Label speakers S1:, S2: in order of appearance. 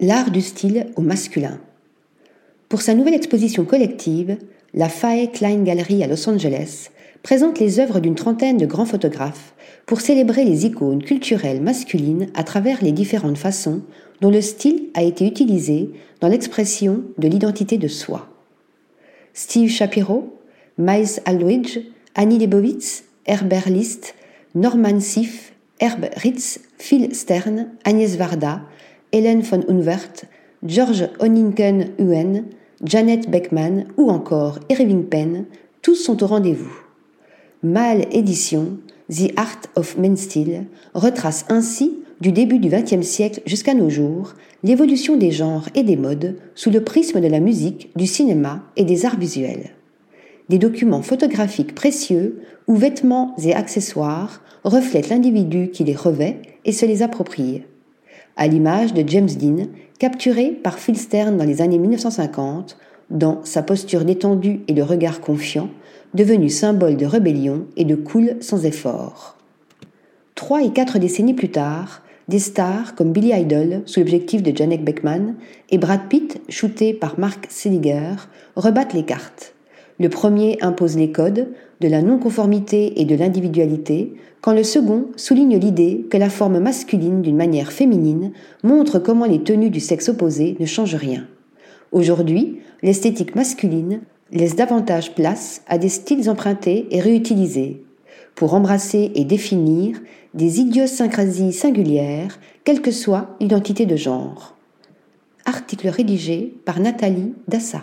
S1: L'art du style au masculin. Pour sa nouvelle exposition collective, la Fae Klein Gallery à Los Angeles présente les œuvres d'une trentaine de grands photographes pour célébrer les icônes culturelles masculines à travers les différentes façons dont le style a été utilisé dans l'expression de l'identité de soi. Steve Shapiro, Miles Aldridge, Annie Leibovitz, Herbert List, Norman Sif, Herb Ritz, Phil Stern, Agnès Varda, Hélène von Unwert, George Honingen-Huen, Janet Beckman ou encore Irving Penn, tous sont au rendez-vous. Mal Édition, The Art of Men Style, retrace ainsi, du début du XXe siècle jusqu'à nos jours, l'évolution des genres et des modes sous le prisme de la musique, du cinéma et des arts visuels. Des documents photographiques précieux où vêtements et accessoires reflètent l'individu qui les revêt et se les approprie à l'image de James Dean, capturé par Phil Stern dans les années 1950, dans sa posture détendue et le regard confiant, devenu symbole de rébellion et de cool sans effort. Trois et quatre décennies plus tard, des stars comme Billy Idol, sous l'objectif de Janek Beckman, et Brad Pitt, shooté par Mark Seliger, rebattent les cartes. Le premier impose les codes de la non-conformité et de l'individualité, quand le second souligne l'idée que la forme masculine d'une manière féminine montre comment les tenues du sexe opposé ne changent rien. Aujourd'hui, l'esthétique masculine laisse davantage place à des styles empruntés et réutilisés, pour embrasser et définir des idiosyncrasies singulières, quelle que soit l'identité de genre. Article rédigé par Nathalie Dassa.